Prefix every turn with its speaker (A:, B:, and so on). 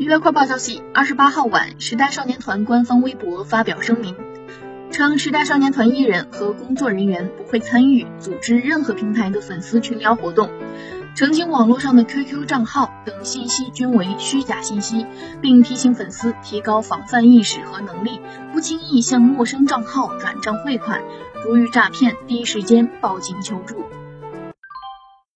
A: 娱乐快报消息二十八号晚时代少年团官方微博发表声明称时代少年团艺人和工作人员不会参与组织任何平台的粉丝群聊活动澄清网络上的 qq 账号等信息均为虚假信息并提醒粉丝提高防范意识和能力不轻易向陌生账号转账汇款如遇诈骗第一时间报警求助。